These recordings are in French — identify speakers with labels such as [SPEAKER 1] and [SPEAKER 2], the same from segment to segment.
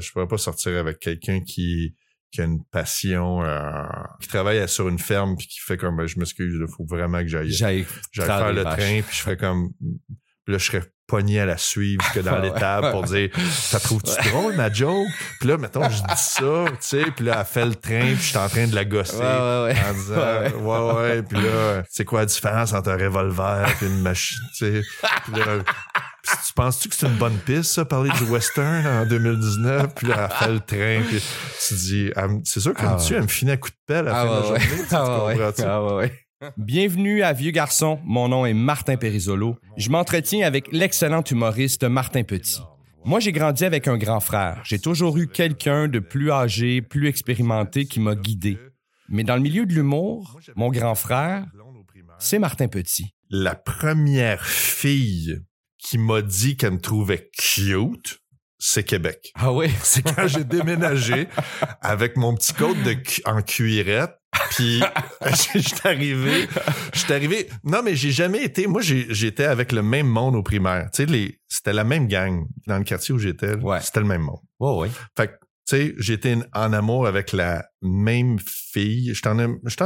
[SPEAKER 1] Je pourrais pas sortir avec quelqu'un qui qui a une passion, euh, qui travaille sur une ferme puis qui fait comme ben, je m'excuse, il faut vraiment que j'aille
[SPEAKER 2] J'aille faire
[SPEAKER 1] le
[SPEAKER 2] vaches.
[SPEAKER 1] train puis je ferais comme puis là je serais pogné à la suivre que dans l'étable pour dire ça trouve-tu drôle ma joke puis là mettons je dis ça tu sais puis là elle fait le train puis je suis en train de la gosser
[SPEAKER 2] Ouais, ouais, ouais.
[SPEAKER 1] en disant ouais ouais, puis là c'est quoi la différence entre un revolver et une machine tu sais puis là puis tu penses-tu que c'est une bonne piste ça parler du western en 2019 puis elle fait le train puis tu dis me- c'est sûr que
[SPEAKER 2] Ah
[SPEAKER 1] tu
[SPEAKER 2] ouais.
[SPEAKER 1] elle me finit à coup de pelle à la
[SPEAKER 2] Ah
[SPEAKER 1] fin de la journée
[SPEAKER 2] Ah ouais,
[SPEAKER 1] comprends-tu?
[SPEAKER 2] ah ouais, ouais. Bienvenue à Vieux Garçon. Mon nom est Martin Périsolo. Je m'entretiens avec l'excellent humoriste Martin Petit. Moi, j'ai grandi avec un grand frère. J'ai toujours eu quelqu'un de plus âgé, plus expérimenté qui m'a guidé. Mais dans le milieu de l'humour, mon grand frère, c'est Martin Petit.
[SPEAKER 1] la première fille qui m'a dit qu'elle me trouvait cute, c'est Québec.
[SPEAKER 2] Ah oui?
[SPEAKER 1] C'est quand j'ai déménagé avec mon petit coat de cu- en cuirette. Puis j'étais arrivé, j'étais arrivé. Non mais j'ai jamais été. Moi j'étais avec le même monde au primaire. Tu sais c'était la même gang dans le quartier où j'étais.
[SPEAKER 2] Ouais.
[SPEAKER 1] C'était le même monde.
[SPEAKER 2] Ouais, ouais.
[SPEAKER 1] Fait que, tu sais, j'étais en amour avec la même fille. J'étais en,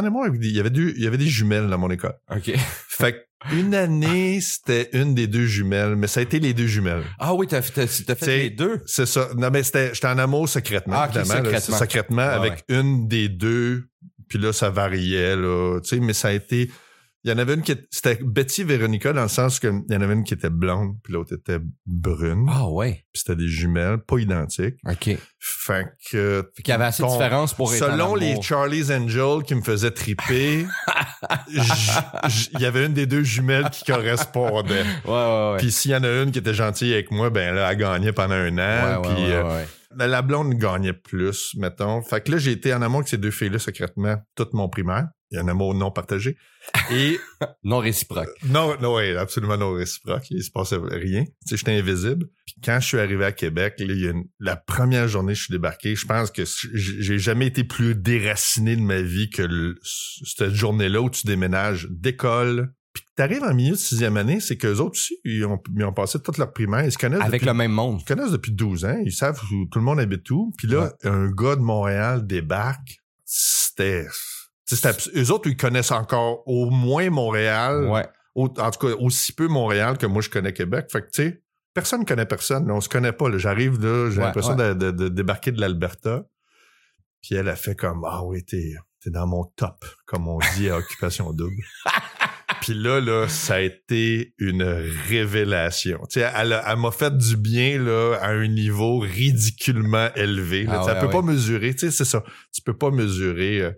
[SPEAKER 1] amour avec des, il y avait deux, il y avait des jumelles dans mon école.
[SPEAKER 2] OK.
[SPEAKER 1] Fait que une année, c'était une des deux jumelles, mais ça a été les deux jumelles.
[SPEAKER 2] Ah oui, t'as, t'as, t'as fait les deux?
[SPEAKER 1] C'est ça. Non, mais c'était, j'étais en amour secrètement,
[SPEAKER 2] Ah, ok,
[SPEAKER 1] évidemment. là.
[SPEAKER 2] secrètement.
[SPEAKER 1] secrètement
[SPEAKER 2] Ah,
[SPEAKER 1] avec une des deux. Puis là, ça variait, là. Tu sais, mais ça a été. Il y en avait une qui était, c'était Betty Véronica dans le sens que il y en avait une qui était blonde, puis l'autre était brune.
[SPEAKER 2] Ah ouais.
[SPEAKER 1] Puis c'était des jumelles, pas identiques.
[SPEAKER 2] OK.
[SPEAKER 1] Fait que.
[SPEAKER 2] Fait qu'il y avait assez de différence pour être
[SPEAKER 1] Selon les. Charlie's Angels qui me faisaient triper, il y avait une des deux jumelles qui correspondait.
[SPEAKER 2] Ouais, ouais, ouais.
[SPEAKER 1] Puis s'il y en a une qui était gentille avec moi, ben là, elle gagnait pendant un an.
[SPEAKER 2] Ouais, ouais,
[SPEAKER 1] puis
[SPEAKER 2] ouais,
[SPEAKER 1] euh,
[SPEAKER 2] ouais.
[SPEAKER 1] La blonde gagnait plus, mettons. Fait que là, j'ai été en amour avec ces deux filles-là secrètement toute mon primaire. Il y a un amour non partagé. Et
[SPEAKER 2] Non réciproque.
[SPEAKER 1] non, non, ouais, absolument non réciproque. Il se passait rien. Tu sais, j'étais invisible. Puis quand je suis arrivé à Québec, là, il y a une- la première journée que je suis débarqué, je pense que j'ai jamais été plus déraciné de ma vie que le- cette journée-là où tu déménages d'école. T'arrives en milieu de sixième année, c'est qu'eux autres aussi, ils ont, ils ont passé toute leur primaire. Ils se connaissent
[SPEAKER 2] Avec
[SPEAKER 1] depuis,
[SPEAKER 2] le même monde.
[SPEAKER 1] ils se connaissent depuis 12 ans. Ils savent où tout le monde habite où. Puis là, un gars de Montréal débarque. C'était... Eux autres, ils connaissent encore au moins Montréal
[SPEAKER 2] Ouais.
[SPEAKER 1] au- en tout cas aussi peu Montréal que moi je connais Québec. Fait que tu sais, personne connaît personne. là. on se connaît pas. J'arrive là, j'ai
[SPEAKER 2] Ouais,
[SPEAKER 1] l'impression de, de- de débarquer de l'Alberta. Puis elle a fait comme ah oui t'es t'es dans mon top, comme on dit à Occupation Double. Puis là là, ça a été une révélation. Tu sais, elle, elle m'a fait du bien là à un niveau ridiculement élevé. là.
[SPEAKER 2] Ah
[SPEAKER 1] ça
[SPEAKER 2] ouais,
[SPEAKER 1] peut
[SPEAKER 2] ouais.
[SPEAKER 1] pas mesurer. Tu sais, c'est ça. Tu peux pas mesurer. euh,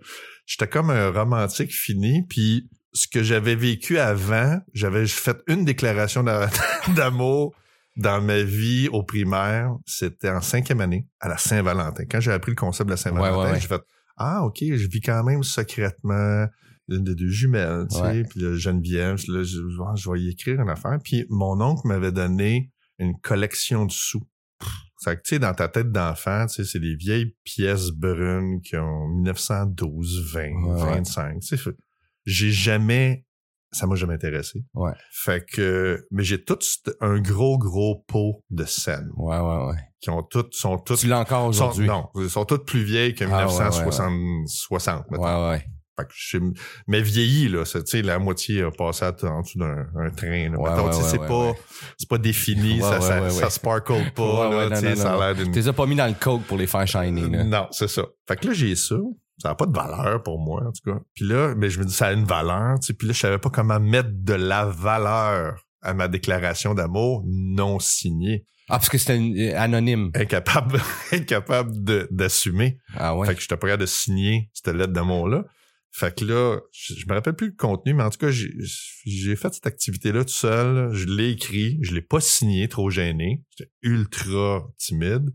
[SPEAKER 1] J'étais comme un romantique fini. Puis ce que j'avais vécu avant, j'avais fait une déclaration d'a- d'amour dans ma vie au primaire. C'était en cinquième année, à la Saint-Valentin. Quand j'ai appris le concept de la Saint-Valentin,
[SPEAKER 2] ouais.
[SPEAKER 1] j'ai fait Ah, OK, je vis quand même secrètement une des deux jumelles, tu sais, puis là, Geneviève, là, je, je- je vais y écrire une affaire. Puis mon oncle m'avait donné une collection de sous. Fait que, tu sais, dans ta tête d'enfant, tu sais, c'est des vieilles pièces brunes qui ont 1912, 20,
[SPEAKER 2] Ouais, ouais.
[SPEAKER 1] 25. Tu sais, j'ai jamais, ça m'a jamais intéressé.
[SPEAKER 2] Ouais.
[SPEAKER 1] Fait que, mais j'ai tout un gros, gros pot de scènes
[SPEAKER 2] Ouais, ouais, ouais.
[SPEAKER 1] qui ont toutes, sont toutes,
[SPEAKER 2] Tu l'as encore aujourd'hui.
[SPEAKER 1] non, ils sont toutes plus vieilles que
[SPEAKER 2] Ah, ouais, ouais,
[SPEAKER 1] 1960, 60, mettons.
[SPEAKER 2] Ouais, ouais.
[SPEAKER 1] Fait que je suis- mais vieilli, là, c'est, tu sais, la moitié a passé à- en dessous d'un un train, là.
[SPEAKER 2] Ouais,
[SPEAKER 1] c'est
[SPEAKER 2] ouais,
[SPEAKER 1] pas, c'est pas défini, ça, ça, ça sparkle pas, là,
[SPEAKER 2] non,
[SPEAKER 1] tu sais,
[SPEAKER 2] non,
[SPEAKER 1] ça a l'air d'une...
[SPEAKER 2] Tu les as pas mis dans le coke pour les faire shiner, là.
[SPEAKER 1] Non, c'est ça. Fait que là, j'ai ça. Ça n'a pas de valeur pour moi, en tout cas. Puis là, mais je me dis, ça a une valeur, tu sais. Puis là, je savais pas comment mettre de la valeur à ma déclaration d'amour non signée.
[SPEAKER 2] Ah, parce que c'était euh, anonyme.
[SPEAKER 1] Incapable, incapable d'assumer.
[SPEAKER 2] Ah ouais.
[SPEAKER 1] Fait que j'étais pas capable de signer cette lettre d'amour-là. Fait que là, je, je me rappelle plus le contenu, mais en tout cas, j'ai j'ai fait cette activité-là tout seul. Je l'ai écrit. Je l'ai pas signé, trop gêné. J'étais ultra timide.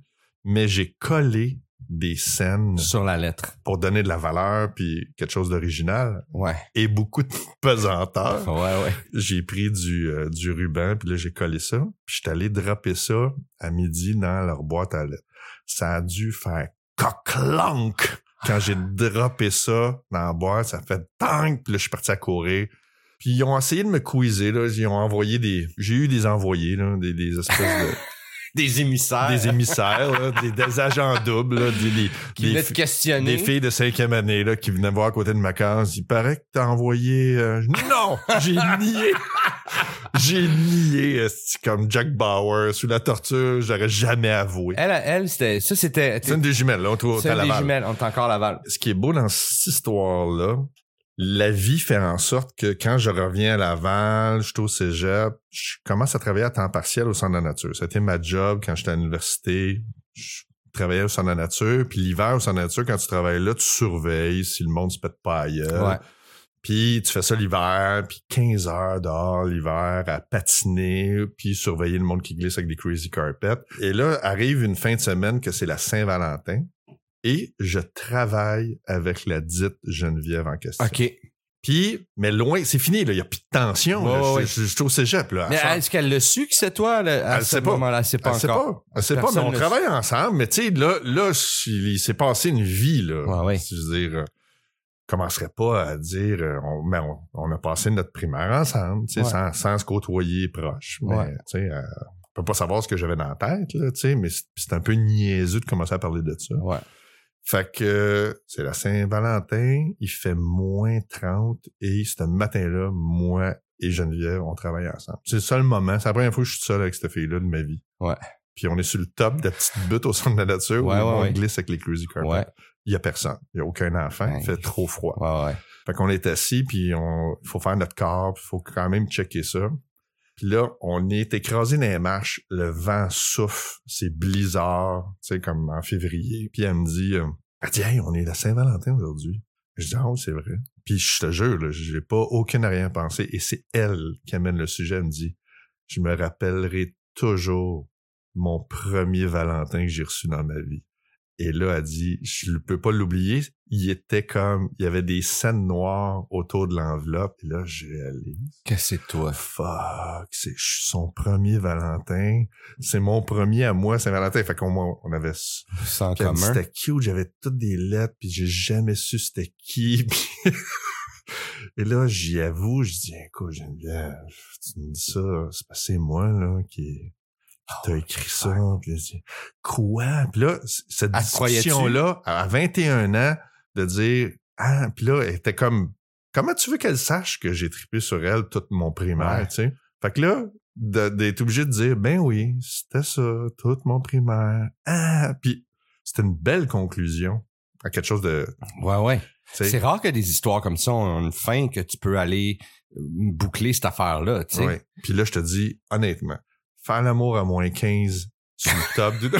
[SPEAKER 1] Mais j'ai collé des scènes
[SPEAKER 2] Sur la lettre.
[SPEAKER 1] pour donner de la valeur puis quelque chose d'original
[SPEAKER 2] Ouais.
[SPEAKER 1] et beaucoup de pesanteur.
[SPEAKER 2] Ouais, ouais.
[SPEAKER 1] J'ai pris du, euh, du ruban puis là j'ai collé ça. Puis j'étais allé dropper ça à midi dans leur boîte à lettres. Ça a dû faire coq-clank quand j'ai droppé ça dans la boîte. Ça fait tang puis là je suis parti à courir. Puis ils ont essayé de me quizer là. Ils ont envoyé des, j'ai eu des envoyés là, des, des espèces de
[SPEAKER 2] des émissaires.
[SPEAKER 1] Des émissaires, là, des, des agents doubles, là, des, des,
[SPEAKER 2] qui
[SPEAKER 1] des
[SPEAKER 2] venaient
[SPEAKER 1] fi-
[SPEAKER 2] te questionner.
[SPEAKER 1] des filles de cinquième année là, qui venaient voir à côté de ma case. Il paraît que t'as envoyé... euh, Non! J'ai nié! J'ai nié, comme Jack Bauer, sous la torture, j'aurais jamais avoué.
[SPEAKER 2] Elle, elle, c'était, ça, c'était,
[SPEAKER 1] C'est une des jumelles, là, on trouve
[SPEAKER 2] c'est une des
[SPEAKER 1] Laval.
[SPEAKER 2] jumelles. On est encore à Laval.
[SPEAKER 1] Ce qui est beau dans cette histoire-là, la vie fait en sorte que quand je reviens à Laval, je suis au cégep, je commence à travailler à temps partiel au centre de la nature. C'était ma job quand j'étais à l'université. Je travaillais au centre de la nature. Puis l'hiver, au centre de la nature, quand tu travailles là, tu surveilles si le monde se pète pas ailleurs.
[SPEAKER 2] Ouais.
[SPEAKER 1] Puis tu fais ça l'hiver, puis 15 heures dehors l'hiver à patiner, puis surveiller le monde qui glisse avec des crazy carpets. Et là, arrive une fin de semaine que c'est la Saint-Valentin et je travaille avec la dite Geneviève en question.
[SPEAKER 2] OK.
[SPEAKER 1] Puis, mais loin, c'est fini. Il n'y a plus de tension. Là. Je- je, je suis au cégep, là.
[SPEAKER 2] Mais est-ce qu'elle l'a su que c'est toi, là, à
[SPEAKER 1] Elle
[SPEAKER 2] ce
[SPEAKER 1] sait pas.
[SPEAKER 2] moment-là? Elle sait pas
[SPEAKER 1] Elle sait
[SPEAKER 2] encore.
[SPEAKER 1] pas. Elle sait pas, mais on travaille ensemble. Mais tu sais, là, là, il s'est passé une vie, là.
[SPEAKER 2] Ouais, ouais.
[SPEAKER 1] Je veux dire, commencerait pas à dire, euh, on, mais on, on a passé notre primaire ensemble,
[SPEAKER 2] Ouais.
[SPEAKER 1] sans, sans se côtoyer proche. Mais,
[SPEAKER 2] Ouais.
[SPEAKER 1] tu sais, euh, on peut pas savoir ce que j'avais dans la tête, là, mais c'est c'est un peu niaiseux de commencer à parler de ça.
[SPEAKER 2] Ouais.
[SPEAKER 1] Fait que c'est la Saint-Valentin, il fait moins 30 et ce matin-là, moi et Geneviève, on travaille ensemble. C'est le seul moment, c'est la première fois que je suis seul avec cette fille-là de ma vie.
[SPEAKER 2] Ouais.
[SPEAKER 1] Puis on est sur le top de la petite butte au centre de la nature
[SPEAKER 2] Ouais,
[SPEAKER 1] où
[SPEAKER 2] ouais,
[SPEAKER 1] on
[SPEAKER 2] ouais.
[SPEAKER 1] glisse avec les crazy carpets.
[SPEAKER 2] Ouais.
[SPEAKER 1] Il y a personne. Il y a aucun enfant. Il fait trop froid.
[SPEAKER 2] Ouais, ouais.
[SPEAKER 1] Fait qu'on est assis, puis on faut faire notre corps, puis faut quand même checker ça. Puis là, on est écrasé dans les marches, le vent souffle, c'est blizzard, tu sais, comme en février. Puis elle me dit, euh, elle dit, hey, on est la Saint-Valentin aujourd'hui. Je dis, oui, c'est vrai. Puis je te jure, là, j'ai pas aucune arrière-pensée. Et c'est elle qui amène le sujet. Elle me dit, je me rappellerai toujours mon premier Valentin que j'ai reçu dans ma vie. Et là, elle dit, je ne peux pas l'oublier. Il était comme, il y avait des scènes noires autour de l'enveloppe. Et là, je réalise,
[SPEAKER 2] Que c'est toi.
[SPEAKER 1] fuck, c'est je suis son premier Valentin. C'est mon premier à moi, Saint-Valentin. Fait qu'on on avait me dit,
[SPEAKER 2] commun.
[SPEAKER 1] C'était cute, j'avais toutes des lettres, puis j'ai jamais su c'était qui. Puis- Et là, j'y avoue, je dis, écoute, Geneviève, tu me dis ça, c'est moi, là, qui, qui t'a écrit ça. Puis quoi? Puis là, cette
[SPEAKER 2] Elle
[SPEAKER 1] discussion-là, à 21 ans, de dire, ah, puis là, elle était comme, comment tu veux qu'elle sache que j'ai trippé sur elle tout mon primaire,
[SPEAKER 2] Ouais.
[SPEAKER 1] tu sais? Fait que là, d'être obligé de dire, ben oui, c'était ça, tout mon primaire. Ah, puis c'était une belle conclusion à quelque chose de,
[SPEAKER 2] Ouais, ouais. C'est rare que des histoires comme ça ont une fin que tu peux aller euh, boucler cette affaire-là, tu sais.
[SPEAKER 1] ouais. Puis là, je te dis, honnêtement, faire l'amour à moins 15 sur le top du...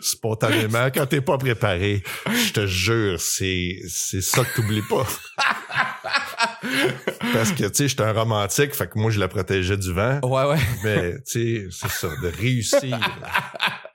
[SPEAKER 1] Spontanément, quand t'es pas préparé, je te jure, c'est, c'est ça que t'oublies pas. Parce que, tu sais, j'étais un romantique, fait que moi, je la protégeais du vent.
[SPEAKER 2] Ouais, ouais.
[SPEAKER 1] Mais, tu sais, c'est ça, de réussir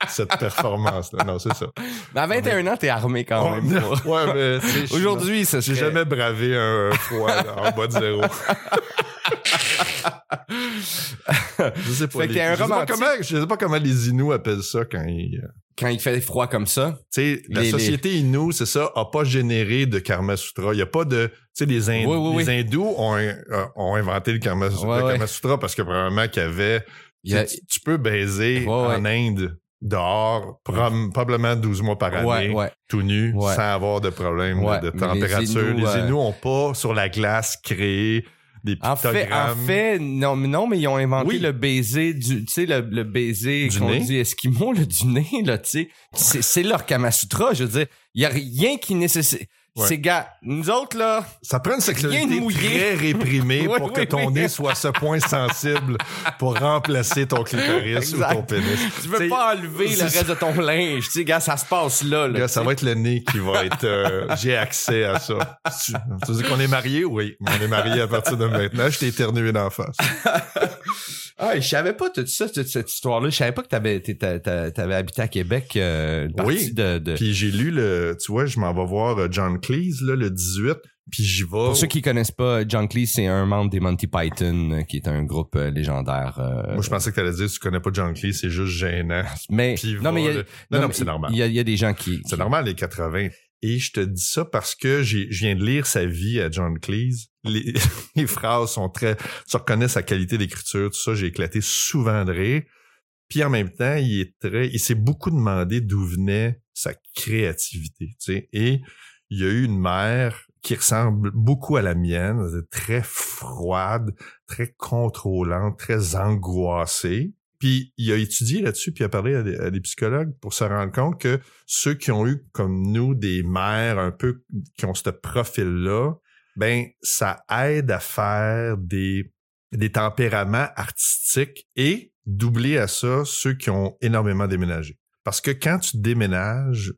[SPEAKER 1] cette performance-là. Non, c'est ça.
[SPEAKER 2] Mais à 21 ans, t'es armé quand même.
[SPEAKER 1] Ouais, ouais, mais, tu sais,
[SPEAKER 2] Aujourd'hui, ça
[SPEAKER 1] J'ai
[SPEAKER 2] serait...
[SPEAKER 1] jamais bravé un, un froid là, en bas de zéro. je sais pas.
[SPEAKER 2] Fait
[SPEAKER 1] les-
[SPEAKER 2] un
[SPEAKER 1] je sais pas comment, je sais pas comment les Inuits appellent ça quand ils. euh,
[SPEAKER 2] Quand il fait froid comme ça.
[SPEAKER 1] Tu sais, la
[SPEAKER 2] Les-
[SPEAKER 1] société Inou, c'est ça, a pas généré de Karma Sutra. Il y a pas de, tu sais, les, Ind-
[SPEAKER 2] Oui, oui,
[SPEAKER 1] les hindous ont, euh, ont inventé le Karma,
[SPEAKER 2] Ouais,
[SPEAKER 1] Sutra parce que probablement qu'il y avait,
[SPEAKER 2] Il y a-
[SPEAKER 1] tu, tu peux baiser
[SPEAKER 2] Ouais,
[SPEAKER 1] en
[SPEAKER 2] ouais.
[SPEAKER 1] Inde dehors, probablement 12 mois par année,
[SPEAKER 2] Ouais, ouais.
[SPEAKER 1] tout nu,
[SPEAKER 2] Ouais.
[SPEAKER 1] sans avoir de problème de-
[SPEAKER 2] les
[SPEAKER 1] température. Les
[SPEAKER 2] Inuits,
[SPEAKER 1] Inuits,
[SPEAKER 2] euh,
[SPEAKER 1] ont pas sur la glace créé des
[SPEAKER 2] En fait, en fait, non, mais non, mais ils ont inventé
[SPEAKER 1] Oui.
[SPEAKER 2] le baiser du, tu sais, le, le baiser qu'on dit Esquimau, le du nez, là, tu sais. C'est, c'est leur Kamasutra, je veux dire. Il y a rien qui nécessite.
[SPEAKER 1] Ouais.
[SPEAKER 2] Ces gars, nous autres, là,
[SPEAKER 1] Ça prend une sexualité très réprimée
[SPEAKER 2] Oui,
[SPEAKER 1] pour que ton
[SPEAKER 2] oui.
[SPEAKER 1] nez soit à ce point sensible pour remplacer ton clitoris
[SPEAKER 2] Exact.
[SPEAKER 1] ou ton pénis.
[SPEAKER 2] tu veux pas enlever le
[SPEAKER 1] c'est
[SPEAKER 2] reste de ton linge. Tu sais, gars, ça se passe là, là.
[SPEAKER 1] Gars, ça va être le nez qui va être. euh, J'ai accès à ça. Tu, tu veux dire qu'on est mariés? Oui. On est mariés à partir de maintenant. Je t'ai éternué d'en face.
[SPEAKER 2] Ah, je savais pas tout ça, toute cette histoire-là. Je savais pas que t'avais, t'avais habité à Québec, euh, une partie
[SPEAKER 1] Oui.
[SPEAKER 2] de, de...
[SPEAKER 1] Puis j'ai lu le. Tu vois, je m'en vais voir euh, John Cleese, là, le 18. Puis j'y vais.
[SPEAKER 2] Pour ceux qui connaissent pas, John Cleese, c'est un membre des Monty Python, euh, qui est un groupe euh, légendaire. euh,
[SPEAKER 1] Moi, je pensais que t'allais dire, tu connais pas John Cleese, c'est juste gênant.
[SPEAKER 2] mais non, mais a.
[SPEAKER 1] Non, non,
[SPEAKER 2] mais
[SPEAKER 1] c'est normal.
[SPEAKER 2] Il y a, il y a des gens qui.
[SPEAKER 1] C'est normal, les 80. Et je te dis ça parce que je viens de lire sa vie à John Cleese. Les, les phrases sont très... Tu reconnais sa qualité d'écriture, tout ça. J'ai éclaté souvent de rire. Puis en même temps, il est très, il s'est beaucoup demandé d'où venait sa créativité, tu sais. Et il y a eu une mère qui ressemble beaucoup à la mienne, très froide, très contrôlante, très angoissée. Puis il a étudié là-dessus, puis il a parlé à des, psychologues pour se rendre compte que ceux qui ont eu comme nous des mères un peu qui ont ce profil-là, ben ça aide à faire des des tempéraments artistiques et doubler à ça ceux qui ont énormément déménagé. Parce que quand tu déménages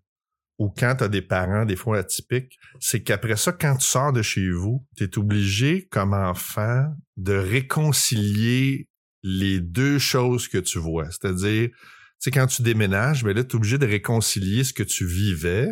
[SPEAKER 1] ou quand tu as des parents des fois atypiques, c'est qu'après ça, quand tu sors de chez vous, tu es obligé comme enfant de réconcilier les deux choses que tu vois. C'est-à-dire, tu sais, quand tu déménages, ben là, tu es obligé de réconcilier ce que tu vivais,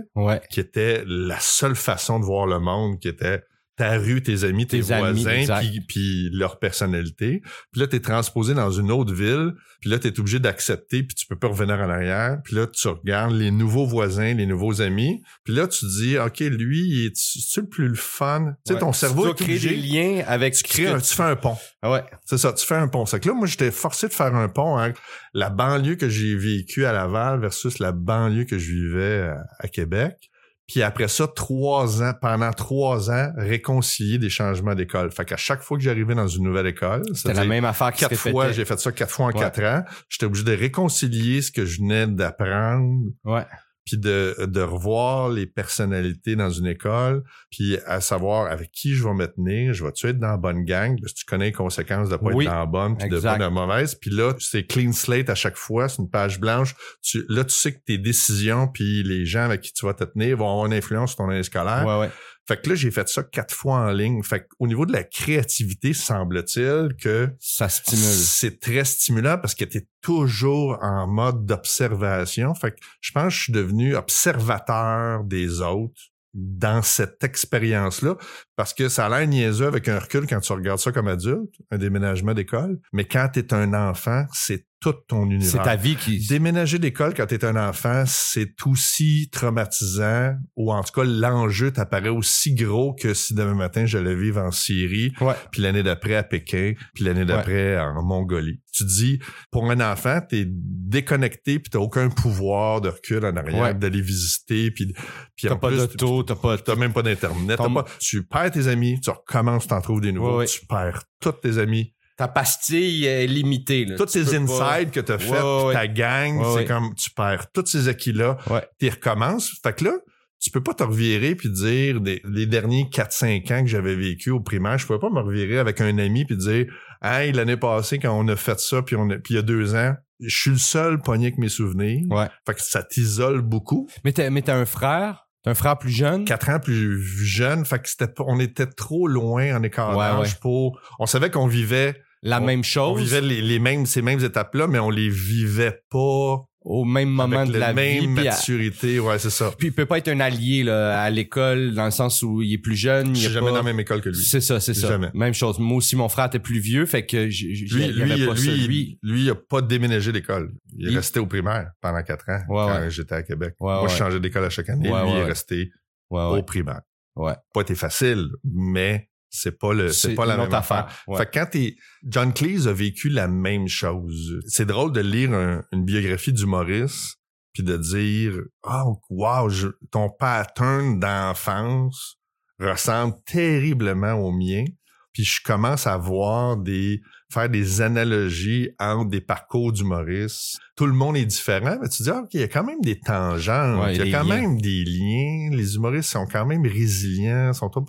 [SPEAKER 1] qui était la seule façon de voir le monde, qui était ta rue, tes amis, tes, voisins, puis, leur personnalité. Puis là, tu es transposé dans une autre ville, puis là, tu es obligé d'accepter, puis tu peux pas revenir en arrière. Puis là, tu regardes les nouveaux voisins, les nouveaux amis. Puis là, tu dis, OK, lui, est-tu le plus le fun? Tu sais, ton cerveau
[SPEAKER 2] tu crées des liens avec...
[SPEAKER 1] Tu, crées un, tu fais un pont.
[SPEAKER 2] Ah ouais.
[SPEAKER 1] C'est ça, tu fais un pont. C'est que là, moi, j'étais forcé de faire un pont avec la banlieue que j'ai vécue à Laval versus la banlieue que je vivais à Québec. Puis après ça, trois ans, pendant trois ans, réconcilier des changements d'école. Fait qu'à chaque fois que j'arrivais dans une nouvelle école,
[SPEAKER 2] c'était la même affaire
[SPEAKER 1] quatre fois, j'ai fait ça quatre fois en quatre ans. J'étais obligé de réconcilier ce que je venais d'apprendre.
[SPEAKER 2] Ouais
[SPEAKER 1] puis de, de revoir les personnalités dans une école, puis à savoir avec qui je vais me tenir, je vais-tu être dans la bonne gang, parce que tu connais les conséquences de pas être dans la bonne, puis de pas dans la mauvaise, puis là, c'est clean slate à chaque fois, c'est une page blanche. Tu, là, tu sais que tes décisions, puis les gens avec qui tu vas te tenir vont avoir une influence sur ton année scolaire.
[SPEAKER 2] Ouais, ouais.
[SPEAKER 1] Fait que là, j'ai fait ça quatre fois en ligne. Fait au niveau de la créativité, semble-t-il que
[SPEAKER 2] ça stimule.
[SPEAKER 1] C'est très stimulant parce que tu es toujours en mode d'observation. Fait que je pense que je suis devenu observateur des autres dans cette expérience-là, parce que ça a l'air niaiseux avec un recul quand tu regardes ça comme adulte, un déménagement d'école, mais quand tu es un enfant, c'est tout ton univers.
[SPEAKER 2] C'est ta vie qui...
[SPEAKER 1] Déménager d'école quand tu es un enfant, c'est aussi traumatisant, ou en tout cas, l'enjeu t'apparaît aussi gros que si demain matin, je le vivre en Syrie, puis l'année d'après à Pékin, puis l'année d'après en Mongolie. Tu dis, pour un enfant, tu es déconnecté, puis t'as aucun pouvoir de recul en arrière, d'aller visiter, puis...
[SPEAKER 2] puis t'as pas d'auto, t'as pas...
[SPEAKER 1] T'as même pas d'Internet, tu perds tes amis, tu recommences, t'en trouves des nouveaux, tu perds tous tes amis
[SPEAKER 2] ta pastille est limitée. Là.
[SPEAKER 1] Toutes ces insides que tu as fait, ta gang, c'est comme tu perds tous ces acquis-là, tu recommences. Fait que là, tu peux pas te revirer puis dire les derniers 4-5 ans que j'avais vécu au primaire, je pouvais pas me revirer avec un ami puis dire Hey, l'année passée, quand on a fait ça, puis on puis il y a deux ans, je suis le seul pogné avec mes souvenirs.
[SPEAKER 2] Ouais.
[SPEAKER 1] Fait que ça t'isole beaucoup.
[SPEAKER 2] Mais t'as, mais t'as un frère un frère plus jeune?
[SPEAKER 1] Quatre ans plus jeune. Fait que c'était, on était trop loin en écart d'âge pour, on savait qu'on vivait
[SPEAKER 2] la même chose.
[SPEAKER 1] On vivait les, mêmes, ces mêmes étapes-là, mais on les vivait pas
[SPEAKER 2] au même moment de la
[SPEAKER 1] même maturité, ouais, c'est ça.
[SPEAKER 2] Puis il peut pas être un allié là, à l'école dans le sens où il est plus jeune.
[SPEAKER 1] Je
[SPEAKER 2] suis
[SPEAKER 1] jamais dans la même école que lui.
[SPEAKER 2] C'est ça, c'est ça. Jamais. Même chose. Moi aussi, mon frère était plus vieux, fait que lui,
[SPEAKER 1] lui, pas lui, lui, il a pas déménagé d'école. Il est resté au primaire pendant quatre ans quand j'étais à Québec. Moi, je changeais d'école à chaque année. lui, il est resté au primaire.
[SPEAKER 2] Ouais.
[SPEAKER 1] Pas été facile, mais c'est pas le, c'est pas la même affaire. Fait que quand t'es, John Cleese a vécu la même chose. C'est drôle de lire une biographie d'humoriste puis de dire, oh, wow, ton pattern d'enfance ressemble terriblement au mien. Puis je commence à voir des faire des analogies entre des parcours d'humoristes. Tout le monde est différent, mais tu dis, ah, OK, il y a quand même des tangents, il y a quand même des liens. Les humoristes sont quand même résilients, sont tout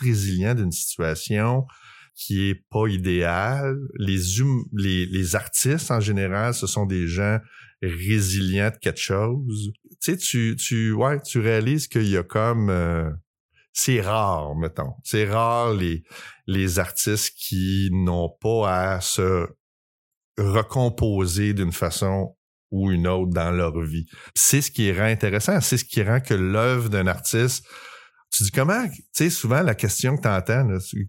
[SPEAKER 1] résilients d'une situation qui est pas idéale. Les, hum, les, les artistes, en général, ce sont des gens résilients de quelque chose. Tu sais, tu, tu, ouais, tu réalises qu'il y a comme... Euh, c'est rare, mettons. C'est rare les, artistes qui n'ont pas à se recomposer d'une façon ou une autre dans leur vie. C'est ce qui rend intéressant, c'est ce qui rend que l'œuvre d'un artiste tu dis comment, tu sais, souvent la question que tu entends,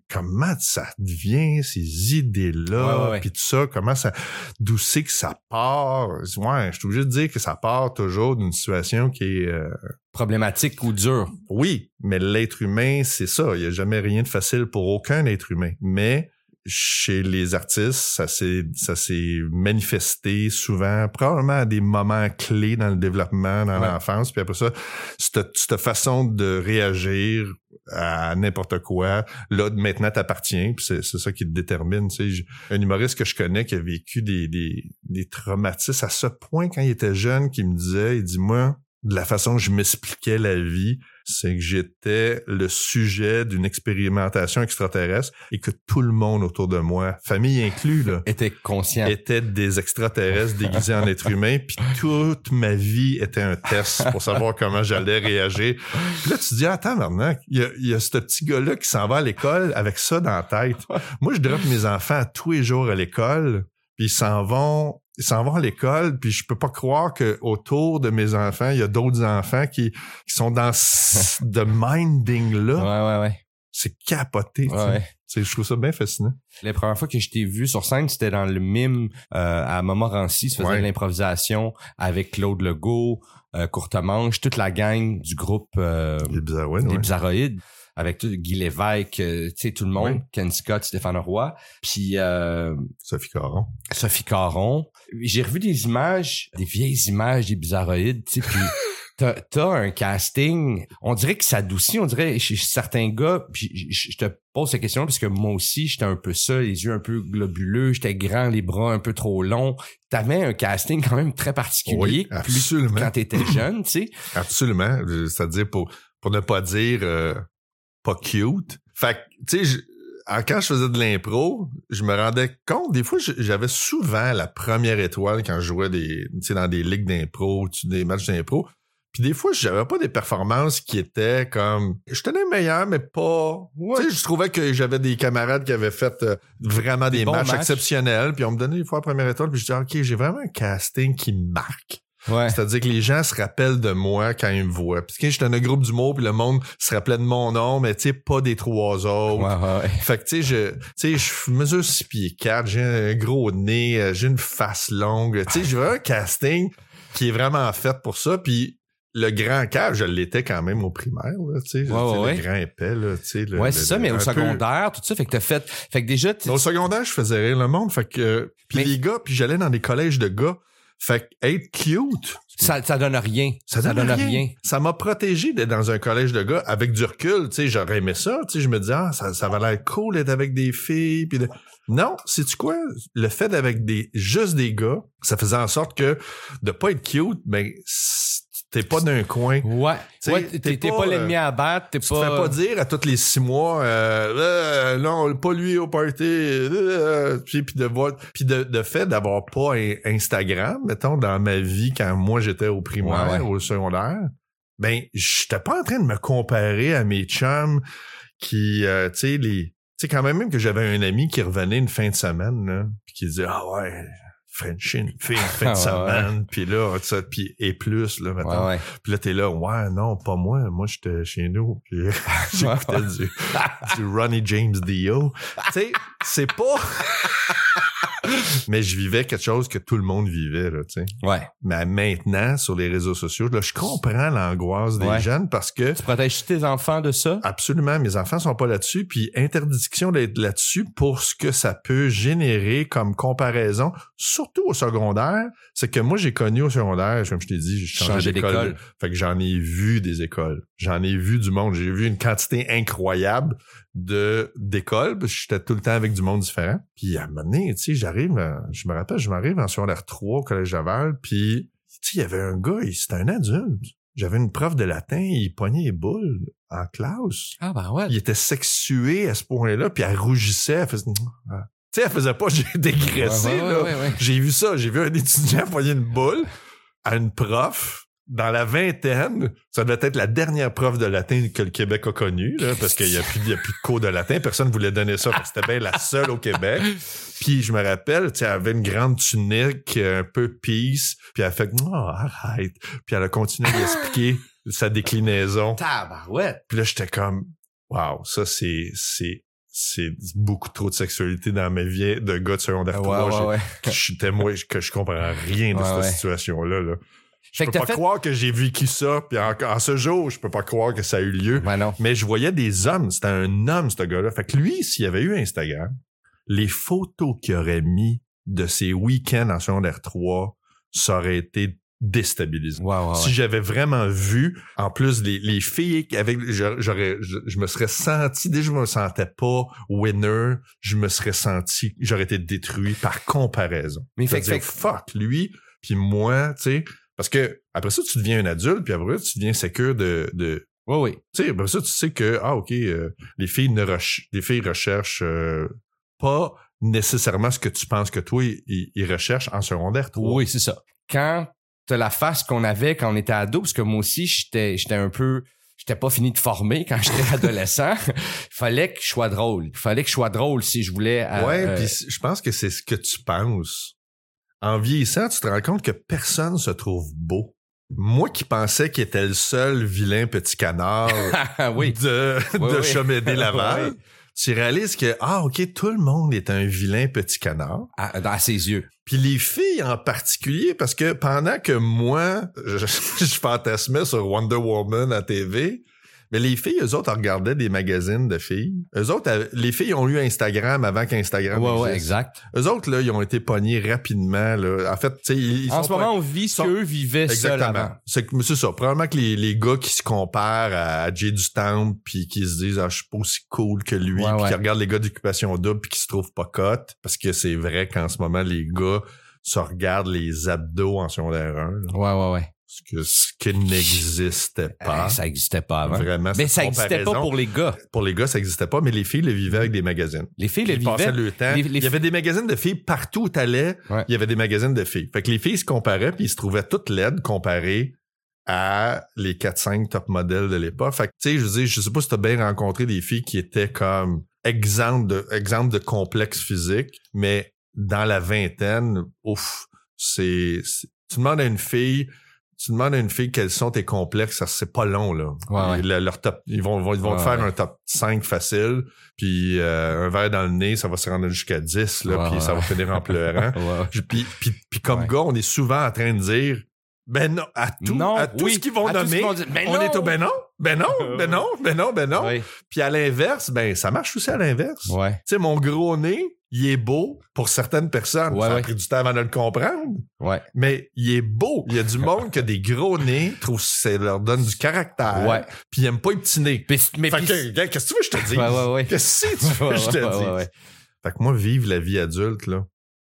[SPEAKER 1] comment ça devient ces idées-là, puis tout ça, comment ça, d'où c'est que ça part? Ouais, je suis obligé de dire que ça part toujours d'une situation qui est euh,
[SPEAKER 2] problématique ou dure.
[SPEAKER 1] Oui, mais l'être humain, c'est ça. Il n'y a jamais rien de facile pour aucun être humain. Mais chez les artistes, ça s'est ça s'est manifesté souvent, probablement à des moments clés dans le développement, dans
[SPEAKER 2] Ouais.
[SPEAKER 1] l'enfance. Puis après ça, cette, cette façon de réagir à n'importe quoi, là, maintenant, t'appartiens. Puis c'est c'est ça qui te détermine. Tu sais, un humoriste que je connais qui a vécu des, des, des traumatismes à ce point quand il était jeune, qui me disait, il dit, moi, de la façon que je m'expliquais la vie, c'est que j'étais le sujet d'une expérimentation extraterrestre et que tout le monde autour de moi, famille inclus, là,
[SPEAKER 2] Était conscient.
[SPEAKER 1] étaient des extraterrestres déguisés en être humain, puis toute ma vie était un test pour savoir comment j'allais réagir. Puis là, tu te dis, attends, maintenant, il y a, il y a ce petit gars-là qui s'en va à l'école avec ça dans la tête. Moi, je drop mes enfants tous les jours à l'école, puis ils s'en vont ils s'en vont à l'école, puis je peux pas croire que autour de mes enfants, il y a d'autres enfants qui, qui sont dans ce de minding-là.
[SPEAKER 2] Ouais, ouais, ouais.
[SPEAKER 1] C'est capoté.
[SPEAKER 2] ouais.
[SPEAKER 1] Je trouve ça bien fascinant.
[SPEAKER 2] La première fois que je t'ai vu sur scène, c'était dans le mime euh, à Montmorency. Tu faisais
[SPEAKER 1] Ouais.
[SPEAKER 2] de l'improvisation avec Claude Legault, euh, Courtemanche, toute la gang du groupe euh,
[SPEAKER 1] ouais.
[SPEAKER 2] Bizarroïdes. Avec tout, Guy Lévesque, euh, tu sais, tout le monde. Ken Scott, Stéphane Roy, puis euh,
[SPEAKER 1] Sophie Caron.
[SPEAKER 2] Sophie Caron. J'ai revu des images, des vieilles images des Bizarroïdes, tu sais, puis t'as, t'as un casting, on dirait que ça adoucit, on dirait chez certains gars, puis je te pose cette question parce que moi aussi, j'étais un peu ça, les yeux un peu globuleux, j'étais grand, les bras un peu trop longs. T'avais un casting quand même très particulier,
[SPEAKER 1] Oui,
[SPEAKER 2] plus
[SPEAKER 1] absolument.
[SPEAKER 2] quand t'étais jeune, tu sais.
[SPEAKER 1] Absolument. C'est-à-dire pour, pour ne pas dire euh, pas cute. Fait que, tu sais, en- quand je faisais de l'impro, je me rendais compte, des fois, j'avais souvent la première étoile quand je jouais des, tu sais, dans des ligues d'impro, des matchs d'impro. Puis des fois, j'avais pas des performances qui étaient comme... Je tenais meilleur, mais pas... Tu sais, je trouvais que j'avais des camarades qui avaient fait euh, vraiment des, matchs,
[SPEAKER 2] matchs.
[SPEAKER 1] exceptionnels, puis on me donnait des fois la première étoile, puis je disais, OK, j'ai vraiment un casting qui me marque.
[SPEAKER 2] Ouais.
[SPEAKER 1] C'est-à-dire que les gens se rappellent de moi quand ils me voient. Puis quand j'étais dans un groupe d'humour, puis le monde se rappelait de mon nom, mais tu sais, pas des trois autres.
[SPEAKER 2] Ouais, ouais.
[SPEAKER 1] Fait que tu sais, je, tu sais, je mesure 6 pieds 4, j'ai un gros nez, euh, j'ai une face longue. Tu sais, j'ai un casting qui est vraiment fait pour ça. Puis le grand cave, je l'étais quand même au primaire, là, tu sais. Le grand épais, là, tu sais.
[SPEAKER 2] Ouais, c'est ça, mais au secondaire, tout ça, fait que t'as fait, fait que déjà,
[SPEAKER 1] Au secondaire, je faisais rire le monde. Fait que, puis
[SPEAKER 2] Mais-
[SPEAKER 1] les gars, puis j'allais dans des collèges de gars. Fait que être cute,
[SPEAKER 2] ça, ça donne rien.
[SPEAKER 1] Ça donne, rien. Ça m'a protégé d'être dans un collège de gars avec du recul. Tu sais, j'aurais aimé ça. Tu sais, je me disais, ah, ça, ça va l'air cool d'être avec des filles. Puis de... Non, sais-tu quoi? Le fait d'avec des juste des gars, ça faisait en sorte que de pas être cute, ben c- t'es pas d'un coin.
[SPEAKER 2] Ouais. Ouais,
[SPEAKER 1] t'es pas,
[SPEAKER 2] pas, l'ennemi
[SPEAKER 1] euh,
[SPEAKER 2] à battre, t'es
[SPEAKER 1] Tu te
[SPEAKER 2] pas.
[SPEAKER 1] fais pas dire à tous les six mois, euh, Euh, non, pas lui au party, euh, puis, puis de voir, puis de, de fait d'avoir pas Instagram, mettons dans ma vie quand moi j'étais au primaire,
[SPEAKER 2] Ouais, ouais.
[SPEAKER 1] au secondaire, ben j'étais pas en train de me comparer à mes chums qui, euh, tu sais les, tu sais quand même même que j'avais un ami qui revenait une fin de semaine là, puis qui disait ah ouais. Frenchie, une fille, fin de
[SPEAKER 2] Ah
[SPEAKER 1] semaine, puis là, tu sais, puis et plus, là.
[SPEAKER 2] Ouais, ouais.
[SPEAKER 1] Puis là, t'es là, ouais, non, pas moi. Moi, j'étais chez nous. Puis j'écoutais du, du Ronnie James Dio. tu sais, c'est pas... Mais je vivais quelque chose que tout le monde vivait, là, tu sais.
[SPEAKER 2] Ouais.
[SPEAKER 1] Mais maintenant, sur les réseaux sociaux, là, je comprends l'angoisse des
[SPEAKER 2] Ouais.
[SPEAKER 1] jeunes parce que
[SPEAKER 2] Tu protèges tes enfants de ça?
[SPEAKER 1] Absolument, mes enfants sont pas là-dessus, puis interdiction d'être là-dessus pour ce que ça peut générer comme comparaison, surtout au secondaire. C'est que moi, j'ai connu au secondaire, comme je t'ai dit, j'ai changé d'école. Fait que j'en ai vu des écoles. J'en ai vu du monde. J'ai vu une quantité incroyable de que j'étais tout le temps avec du monde différent. Puis à un moment donné, tu sais, j'arrive, en- je me rappelle, je m'arrive en secondaire 3 au collège Laval, puis tu sais, il y avait un gars, il- c'était un adulte. J'avais une prof de latin, il pognait les boules en classe.
[SPEAKER 2] Ah, ben ouais.
[SPEAKER 1] Il était sexué à ce point-là, puis elle rougissait, elle faisait... Ah. Tu sais, elle faisait pas j'ai dégraissé,
[SPEAKER 2] Ouais, ouais,
[SPEAKER 1] là.
[SPEAKER 2] ouais, ouais.
[SPEAKER 1] J'ai vu ça, j'ai vu un étudiant poigner une boule à une prof dans la vingtaine. Ça devait être la dernière prof de latin que le Québec a connue, là, parce qu'il y a plus, il y a plus de cours de latin. Personne voulait donner ça, fait que c'était bien la seule au Québec. Puis je me rappelle, elle avait une grande tunique, un peu peace, puis elle a fait « Oh, arrête ». Puis elle a continué d'expliquer sa déclinaison.
[SPEAKER 2] Tabarouette.
[SPEAKER 1] Puis là, j'étais comme, wow, ça, c'est, c'est, c'est beaucoup trop de sexualité dans ma vie de gars de secondaire
[SPEAKER 2] Ouais,
[SPEAKER 1] 3.
[SPEAKER 2] ouais,
[SPEAKER 1] J'ai-
[SPEAKER 2] ouais.
[SPEAKER 1] que je suis témoin, que je comprends rien de cette
[SPEAKER 2] ouais.
[SPEAKER 1] situation-là, là. Je
[SPEAKER 2] Fait
[SPEAKER 1] peux pas
[SPEAKER 2] fait-
[SPEAKER 1] croire que j'ai vécu ça, puis en, en ce jour, je peux pas croire que ça a eu lieu.
[SPEAKER 2] Ben non.
[SPEAKER 1] Mais je voyais des hommes, c'était un homme, ce gars-là. Fait que lui, s'il avait eu Instagram, les photos qu'il aurait mis de ses week-ends en secondaire 3, ça aurait été déstabilisant.
[SPEAKER 2] Ouais.
[SPEAKER 1] Si j'avais vraiment vu, en plus, les, les filles avec, j'aurais, je, je me serais senti, déjà je me sentais pas winner, je me serais senti, j'aurais été détruit par comparaison.
[SPEAKER 2] Mais fait,
[SPEAKER 1] C'est-à-dire,
[SPEAKER 2] fait,
[SPEAKER 1] fuck, lui, puis moi, tu sais, parce que après ça, tu deviens un adulte, puis après ça, tu deviens sécure de, de
[SPEAKER 2] ouais, ouais.
[SPEAKER 1] tu sais, après ça, tu sais que, ah, OK, euh, les filles ne les filles recherchent euh, pas nécessairement ce que tu penses que toi, ils, recherchent en secondaire 3.
[SPEAKER 2] Oui, c'est ça. Quand t'as la face qu'on avait quand on était ado, parce que moi aussi, j'étais, un peu, j'étais pas fini de former quand j'étais adolescent. Il fallait que je sois drôle. Il fallait que je sois drôle si je voulais. euh,
[SPEAKER 1] Ouais,
[SPEAKER 2] euh,
[SPEAKER 1] puis je pense que c'est ce que tu penses. En vieillissant, tu te rends compte que personne se trouve beau. Moi qui pensais qu'il était le seul vilain petit canard
[SPEAKER 2] ah oui.
[SPEAKER 1] de, de
[SPEAKER 2] Ouais.
[SPEAKER 1] tu réalises que, ah, OK, tout le monde est un vilain petit canard.
[SPEAKER 2] À, à ses yeux.
[SPEAKER 1] Puis les filles en particulier, parce que pendant que moi, je, je fantasmais sur Wonder Woman à TV, mais les filles, eux autres, regardaient des magazines de filles. Eux autres, avaient- les filles ont eu Instagram avant qu'Instagram
[SPEAKER 2] Ouais, ouais, exact.
[SPEAKER 1] Eux autres, là, ils ont été pognés rapidement. Là. En fait, tu sais, ils,
[SPEAKER 2] en
[SPEAKER 1] sont
[SPEAKER 2] ce
[SPEAKER 1] pas-
[SPEAKER 2] moment, on vit ce
[SPEAKER 1] sont-
[SPEAKER 2] qu'eux vivaient.
[SPEAKER 1] Exactement. C'est que- mais c'est ça. Probablement que les, les gars qui se comparent à Jay du Temple puis qui se disent ah je suis pas aussi cool que lui
[SPEAKER 2] Ouais,
[SPEAKER 1] puis qui regardent les gars d'occupation double puis qui se trouvent pas cotes parce que c'est vrai qu'en ce moment les gars se regardent les abdos en secondaire 1 là.
[SPEAKER 2] Ouais, ouais, ouais.
[SPEAKER 1] Ce que ce qui n'existait pas
[SPEAKER 2] ça existait pas avant.
[SPEAKER 1] vraiment
[SPEAKER 2] Mais ça existait pas pour les gars.
[SPEAKER 1] pour les gars ça existait pas mais les filles le vivaient avec des magazines
[SPEAKER 2] Les filles le
[SPEAKER 1] passaient
[SPEAKER 2] vivaient.
[SPEAKER 1] le temps.
[SPEAKER 2] Les- les
[SPEAKER 1] il y avait des magazines de filles partout où t'allais.
[SPEAKER 2] Ouais.
[SPEAKER 1] Il y avait des magazines de filles. Fait que les filles se comparaient puis ils se trouvaient toutes laides comparées à les 4-5 top modèles de l'époque. Fait que, tu sais, je dire, je sais pas si t'as bien rencontré des filles qui étaient comme exemple de, exemple de complexe physique, mais dans la vingtaine, ouf, c'est- tu demandes à une fille, tu demandes à une fille quels sont tes complexes, ça c'est pas long là.
[SPEAKER 2] Ouais, ouais.
[SPEAKER 1] Et le- leur top, ils vont, vont- ils vont
[SPEAKER 2] Ouais,
[SPEAKER 1] te faire un top 5 facile, puis euh, un verre dans le nez, ça va se rendre jusqu'à 10 là, puis ça va finir en pleurant. Puis, puis, puis- comme gars, on est souvent en train de dire ben non, à tout,
[SPEAKER 2] Non,
[SPEAKER 1] à tout
[SPEAKER 2] oui,
[SPEAKER 1] ce qu'ils vont nommer,
[SPEAKER 2] qu'ils vont dire, ben
[SPEAKER 1] on
[SPEAKER 2] non.
[SPEAKER 1] est au ben non, ben non, ben non, ben non, ben non.
[SPEAKER 2] Ouais.
[SPEAKER 1] Puis à l'inverse, ben ça marche aussi à l'inverse.
[SPEAKER 2] Ouais.
[SPEAKER 1] Tu sais, mon gros nez, il est beau pour certaines personnes.
[SPEAKER 2] Ouais,
[SPEAKER 1] ça
[SPEAKER 2] ouais.
[SPEAKER 1] a pris du temps avant de le comprendre.
[SPEAKER 2] Ouais.
[SPEAKER 1] Mais il est beau. Il y a du monde qui a des gros nez, trouve que ça leur donne du caractère.
[SPEAKER 2] Ouais.
[SPEAKER 1] Puis ils aiment pas les petits nez.
[SPEAKER 2] Puis- mais
[SPEAKER 1] Fait que, qu'est-ce que tu veux que je te dise?
[SPEAKER 2] Ouais, ouais, ouais.
[SPEAKER 1] Qu'est-ce que tu veux que je te dise?
[SPEAKER 2] ouais, ouais.
[SPEAKER 1] Fait que moi, vivre la vie adulte, là,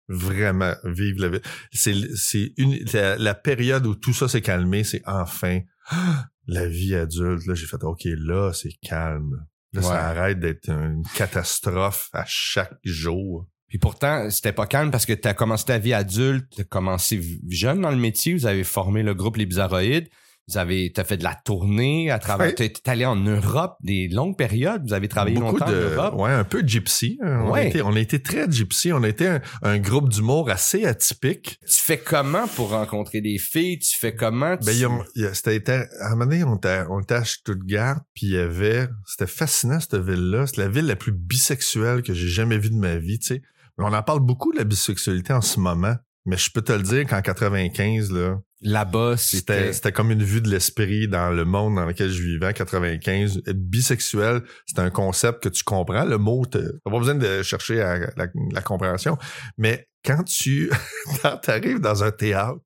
[SPEAKER 1] vraiment, vivre la vie. C'est, c'est une, la, la période où tout ça s'est calmé, c'est enfin la vie adulte. Là, j'ai fait, OK, là, c'est calme. Là,
[SPEAKER 2] Ouais.
[SPEAKER 1] ça arrête d'être une catastrophe à chaque jour.
[SPEAKER 2] Puis pourtant, c'était pas calme parce que tu as commencé ta vie adulte, tu as commencé jeune dans le métier, vous avez formé le groupe Les Bizarroïdes, vous avez t'as fait de la tournée à travers
[SPEAKER 1] Ouais.
[SPEAKER 2] tu es allé en Europe des longues périodes, vous avez travaillé
[SPEAKER 1] Beaucoup
[SPEAKER 2] longtemps
[SPEAKER 1] de,
[SPEAKER 2] en Europe.
[SPEAKER 1] ouais, un peu gypsy. hein. On, a
[SPEAKER 2] Ouais.
[SPEAKER 1] été, on a été très gypsy. On a été un, un groupe d'humour assez atypique.
[SPEAKER 2] Tu fais comment pour rencontrer des filles, tu fais comment tu...
[SPEAKER 1] Ben, c'était, était- à un moment donné, on était, on était à Stuttgart, puis il y avait, c'était fascinant, cette ville-là. C'est la ville la plus bisexuelle que j'ai jamais vue de ma vie, tu sais. On en parle beaucoup de la bisexualité en ce moment. Mais je peux te le dire qu'en 95, là,
[SPEAKER 2] Là-bas,
[SPEAKER 1] c'était,
[SPEAKER 2] c'était
[SPEAKER 1] comme une vue de l'esprit dans le monde dans lequel je vivais en 95. Être bisexuel, c'est un concept que tu comprends. Le mot, t'as pas besoin de chercher à la, la compréhension. Mais quand tu quand arrives dans un théâtre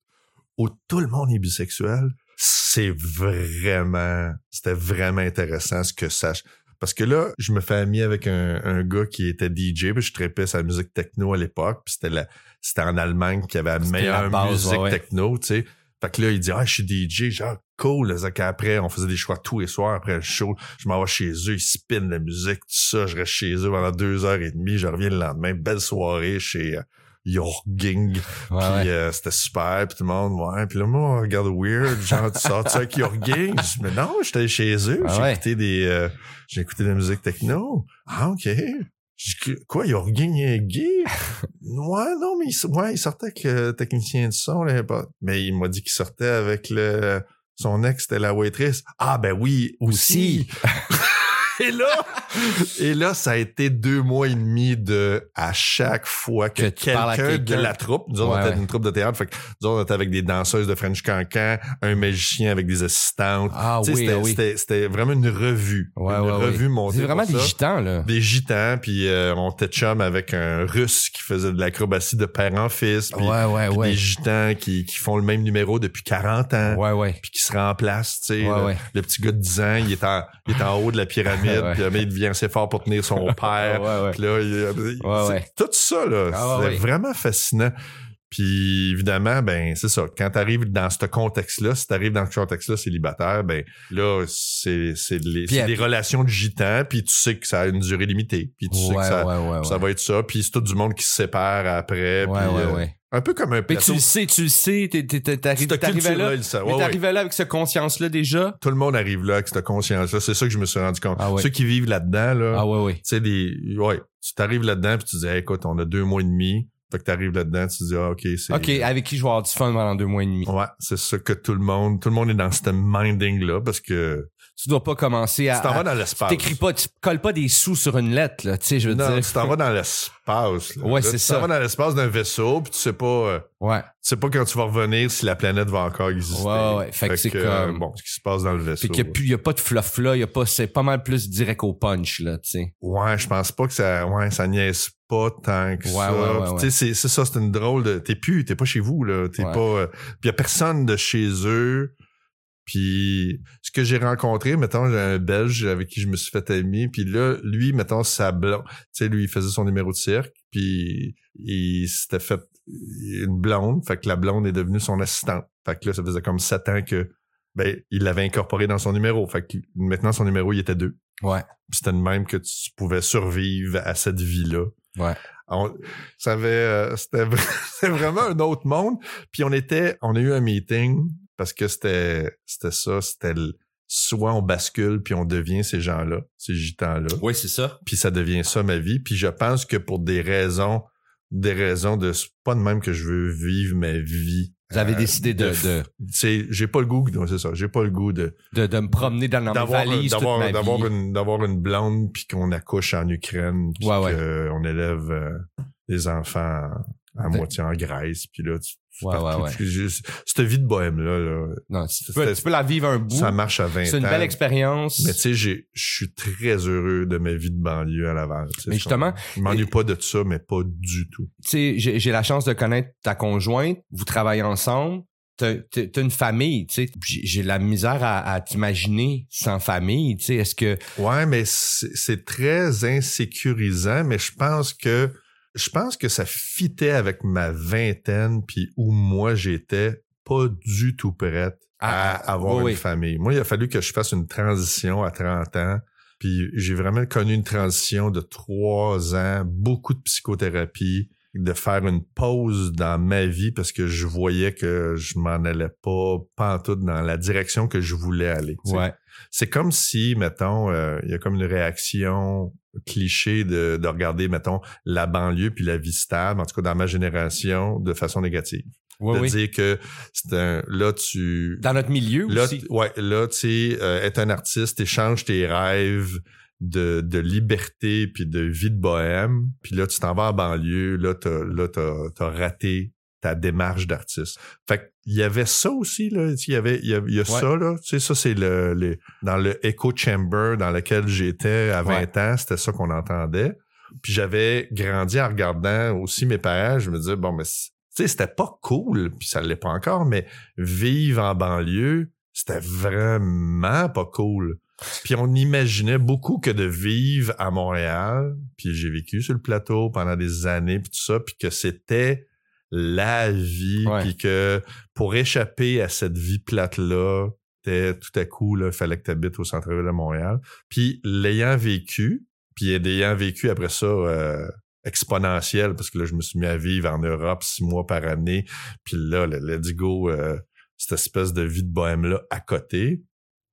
[SPEAKER 1] où tout le monde est bisexuel, c'est vraiment, c'était vraiment intéressant ce que ça. Parce que là, je me fais ami avec un, un gars qui était DJ, puis je trépais sa musique techno à l'époque, puis c'était la, c'était en Allemagne qui avait la meilleure
[SPEAKER 2] la base,
[SPEAKER 1] musique
[SPEAKER 2] ouais.
[SPEAKER 1] techno, tu sais. Fait que là, il dit, ah, je suis DJ, genre, cool. Là, après, on faisait des choix tous les soirs après le show. Je m'en vais chez eux, ils spinent la musique, tout ça. Je reste chez eux pendant deux heures et demie. Je reviens le lendemain. Belle soirée chez euh, Jorging.
[SPEAKER 2] Ouais,
[SPEAKER 1] Puis
[SPEAKER 2] ouais.
[SPEAKER 1] euh, c'était super. Puis tout le monde, ouais. Puis là, moi, on regarde weird. Genre, tu sors-tu avec Jorging? Je dis, mais non, j'étais chez eux.
[SPEAKER 2] Ah
[SPEAKER 1] j'ai
[SPEAKER 2] ouais.
[SPEAKER 1] écouté des... euh, j'ai écouté de la musique techno. Ah, OK. Quoi, Jorging est gay? ouais, non, mais il, ouais, il sortait avec le technicien de son, là, mais il m'a dit qu'il sortait avec le, son ex, c'était la waitress. Ah, ben oui, aussi. et là, et là, ça a été deux mois et demi de à chaque fois que, quelqu'un de la troupe, nous autres,
[SPEAKER 2] Ouais,
[SPEAKER 1] on était
[SPEAKER 2] ouais.
[SPEAKER 1] une troupe de théâtre, fait que nous autres, on était avec des danseuses de French Cancan, un magicien avec des assistantes.
[SPEAKER 2] Ah
[SPEAKER 1] Tu sais,
[SPEAKER 2] oui,
[SPEAKER 1] c'était,
[SPEAKER 2] oui.
[SPEAKER 1] vraiment une revue.
[SPEAKER 2] Ouais,
[SPEAKER 1] une revue montée.
[SPEAKER 2] C'est vraiment des
[SPEAKER 1] ça.
[SPEAKER 2] gitans, là.
[SPEAKER 1] Des gitans, puis euh, on était chum avec un russe qui faisait de l'acrobatie de père en fils, puis,
[SPEAKER 2] Ouais, ouais,
[SPEAKER 1] puis
[SPEAKER 2] ouais.
[SPEAKER 1] des gitans qui, qui font le même numéro depuis 40 ans.
[SPEAKER 2] Ouais, ouais.
[SPEAKER 1] Puis qui se remplacent, tu sais.
[SPEAKER 2] Ouais,
[SPEAKER 1] le,
[SPEAKER 2] ouais.
[SPEAKER 1] le petit gars de 10 ans, il est en, il est en haut de la pyramide,
[SPEAKER 2] Ouais.
[SPEAKER 1] puis mais il devient assez fort pour tenir son père.
[SPEAKER 2] Ouais, ouais.
[SPEAKER 1] Puis là, il- il-
[SPEAKER 2] Ouais,
[SPEAKER 1] c'est-
[SPEAKER 2] ouais.
[SPEAKER 1] tout ça, là,
[SPEAKER 2] Ah, ouais,
[SPEAKER 1] c'est
[SPEAKER 2] ouais.
[SPEAKER 1] vraiment fascinant. Puis évidemment, ben c'est ça. Quand tu arrives dans ce contexte-là, si tu arrives dans ce contexte-là célibataire, ben là, c'est c'est les-
[SPEAKER 2] Puis
[SPEAKER 1] des relations de gitans, puis tu sais que ça a une durée limitée. Puis tu sais que ça,
[SPEAKER 2] ouais, ouais,
[SPEAKER 1] ça va être ça. Puis c'est tout du monde qui se sépare après.
[SPEAKER 2] Ouais,
[SPEAKER 1] puis,
[SPEAKER 2] ouais,
[SPEAKER 1] euh,
[SPEAKER 2] ouais.
[SPEAKER 1] Un peu comme un
[SPEAKER 2] Mais
[SPEAKER 1] plateau.
[SPEAKER 2] tu le sais, tu le sais, t'es- t'es- t'es- t'arrives
[SPEAKER 1] Cette
[SPEAKER 2] t'arrivais là. Mais
[SPEAKER 1] Ouais, ouais.
[SPEAKER 2] là avec cette conscience-là déjà?
[SPEAKER 1] Tout le monde arrive là avec cette conscience-là. C'est ça que je me suis rendu compte.
[SPEAKER 2] Ah ouais.
[SPEAKER 1] Ceux qui vivent là-dedans, là,
[SPEAKER 2] Ah ouais, ouais.
[SPEAKER 1] tu sais, des, ouais, tu t'arrives là-dedans puis tu dis, Hey, écoute, on a deux mois et demi. Fait que t'arrives là-dedans, tu te dis, ah, ok, c'est.
[SPEAKER 2] OK, avec qui je vais avoir du fun pendant deux mois et demi?
[SPEAKER 1] Ouais, c'est ça que tout le monde, tout le monde est dans ce minding-là parce que
[SPEAKER 2] Tu dois pas commencer à...
[SPEAKER 1] tu t'en vas dans l'espace.
[SPEAKER 2] T'écris pas, tu colles pas des sous sur une lettre, là, tu sais, je veux
[SPEAKER 1] non,
[SPEAKER 2] dire.
[SPEAKER 1] tu t'en vas dans l'espace. là.
[SPEAKER 2] Ouais, c'est
[SPEAKER 1] tu
[SPEAKER 2] ça.
[SPEAKER 1] t'en vas dans l'espace d'un vaisseau puis tu sais pas, euh,
[SPEAKER 2] Ouais.
[SPEAKER 1] tu sais pas quand tu vas revenir si la planète va encore exister.
[SPEAKER 2] Ouais, ouais. Fait que c'est
[SPEAKER 1] euh,
[SPEAKER 2] comme-
[SPEAKER 1] bon, ce qui se passe dans le vaisseau.
[SPEAKER 2] Puis qu'il y y a pas de fluff là, y a pas, c'est pas mal plus direct au punch, là, tu sais.
[SPEAKER 1] Ouais, je pense pas que ça, ouais, ça niaise pas tant que
[SPEAKER 2] Ouais,
[SPEAKER 1] ça.
[SPEAKER 2] ouais, ouais,
[SPEAKER 1] tu sais, c'est, ça, c'est une drôle de, t'es plus, t'es pas chez vous, là. T'es pas, euh, puis y a personne de chez eux. Puis ce que j'ai rencontré, mettons, j'ai un Belge avec qui je me suis fait ami, puis là, lui, mettons, sa blonde, tu sais, lui, il faisait son numéro de cirque, puis il s'était fait une blonde, fait que la blonde est devenue son assistante. Fait que là, ça faisait comme sept ans que, ben, il l'avait incorporé dans son numéro. Fait que maintenant, son numéro, il était deux.
[SPEAKER 2] Ouais.
[SPEAKER 1] C'était de même que tu pouvais survivre à cette vie-là.
[SPEAKER 2] Ouais.
[SPEAKER 1] On, ça avait, euh, c'était vraiment un autre monde. Puis on était, on a eu un meeting parce que c'était, c'était ça, c'était le- soit on bascule puis on devient ces gens-là, ces gitans-là.
[SPEAKER 2] Oui, c'est ça.
[SPEAKER 1] Puis ça devient ça ma vie. Puis je pense que pour des raisons, des raisons de, c'est pas de même que je veux vivre ma vie.
[SPEAKER 2] Vous avez
[SPEAKER 1] Euh,
[SPEAKER 2] décidé de, de,
[SPEAKER 1] j'ai pas le goût, non, c'est ça, j'ai pas le goût de,
[SPEAKER 2] de, de me promener dans, dans mes
[SPEAKER 1] d'avoir
[SPEAKER 2] toute
[SPEAKER 1] d'avoir
[SPEAKER 2] ma
[SPEAKER 1] d'avoir
[SPEAKER 2] vie.
[SPEAKER 1] une d'avoir une blonde puis qu'on accouche en Ukraine puis
[SPEAKER 2] Ouais, ouais.
[SPEAKER 1] qu'on élève euh, des enfants à moitié en Grèce puis là tu,
[SPEAKER 2] Ouais, ouais,
[SPEAKER 1] juste- cette vie de bohème là, là
[SPEAKER 2] Non, tu, peux, tu peux la vivre un bout.
[SPEAKER 1] ça marche à 20
[SPEAKER 2] C'est une belle expérience.
[SPEAKER 1] mais tu sais j'ai je suis très heureux de ma vie de banlieue à Laval
[SPEAKER 2] Mais justement,
[SPEAKER 1] je m'ennuie pas de ça mais pas du tout
[SPEAKER 2] tu sais, j'ai j'ai la chance de connaître ta conjointe, vous travaillez ensemble, t'as t'as une famille, tu sais. J'ai la misère à, à t'imaginer sans famille, tu sais. Est-ce que
[SPEAKER 1] Ouais, mais c'est c'est très insécurisant, mais je pense que je pense que ça fitait avec ma vingtaine puis où moi j'étais pas du tout prête à
[SPEAKER 2] Ah,
[SPEAKER 1] avoir
[SPEAKER 2] oui,
[SPEAKER 1] une famille. Moi, il a fallu que je fasse une transition à 30 ans. Puis j'ai vraiment connu une transition de trois ans, beaucoup de psychothérapie, de faire une pause dans ma vie parce que je voyais que je m'en allais pas pantoute dans la direction que je voulais aller.
[SPEAKER 2] ouais,
[SPEAKER 1] C'est comme si, mettons, euh, il y a comme une réaction cliché de, de regarder, mettons, la banlieue puis la vie stable, en tout cas dans ma génération, de façon négative.
[SPEAKER 2] ouais,
[SPEAKER 1] de
[SPEAKER 2] oui.
[SPEAKER 1] dire que c'est un, là, tu...
[SPEAKER 2] Dans notre milieu
[SPEAKER 1] Là,
[SPEAKER 2] aussi.
[SPEAKER 1] ouais, là, tu sais, euh, être un artiste, échange tes rêves de, de liberté puis de vie de bohème. Puis là, tu t'en vas en banlieue. Là, t'as, là, t'as, t'as raté ta démarche d'artiste. Fait que, il y avait ça aussi, là. Il y avait, il y a, il y a ça, là. Tu sais, ça, c'est le, le, dans le echo chamber dans lequel j'étais à 20 ans. C'était ça qu'on entendait. Puis j'avais grandi en regardant aussi mes parents. Je me disais, bon, mais, tu sais, c'était pas cool. Puis ça l'est pas encore, mais vivre en banlieue, c'était vraiment pas cool. Puis on imaginait beaucoup que de vivre à Montréal, puis j'ai vécu sur le plateau pendant des années, puis tout ça, puis que c'était la vie, puis que pour échapper à cette vie plate-là, t'es- tout à coup, il fallait que tu habites au centre-ville de Montréal. Puis l'ayant vécu, puis ayant vécu après ça euh, exponentiel, parce que là, je me suis mis à vivre en Europe six mois par année, puis là, le let's go, euh, cette espèce de vie de bohème-là à côté.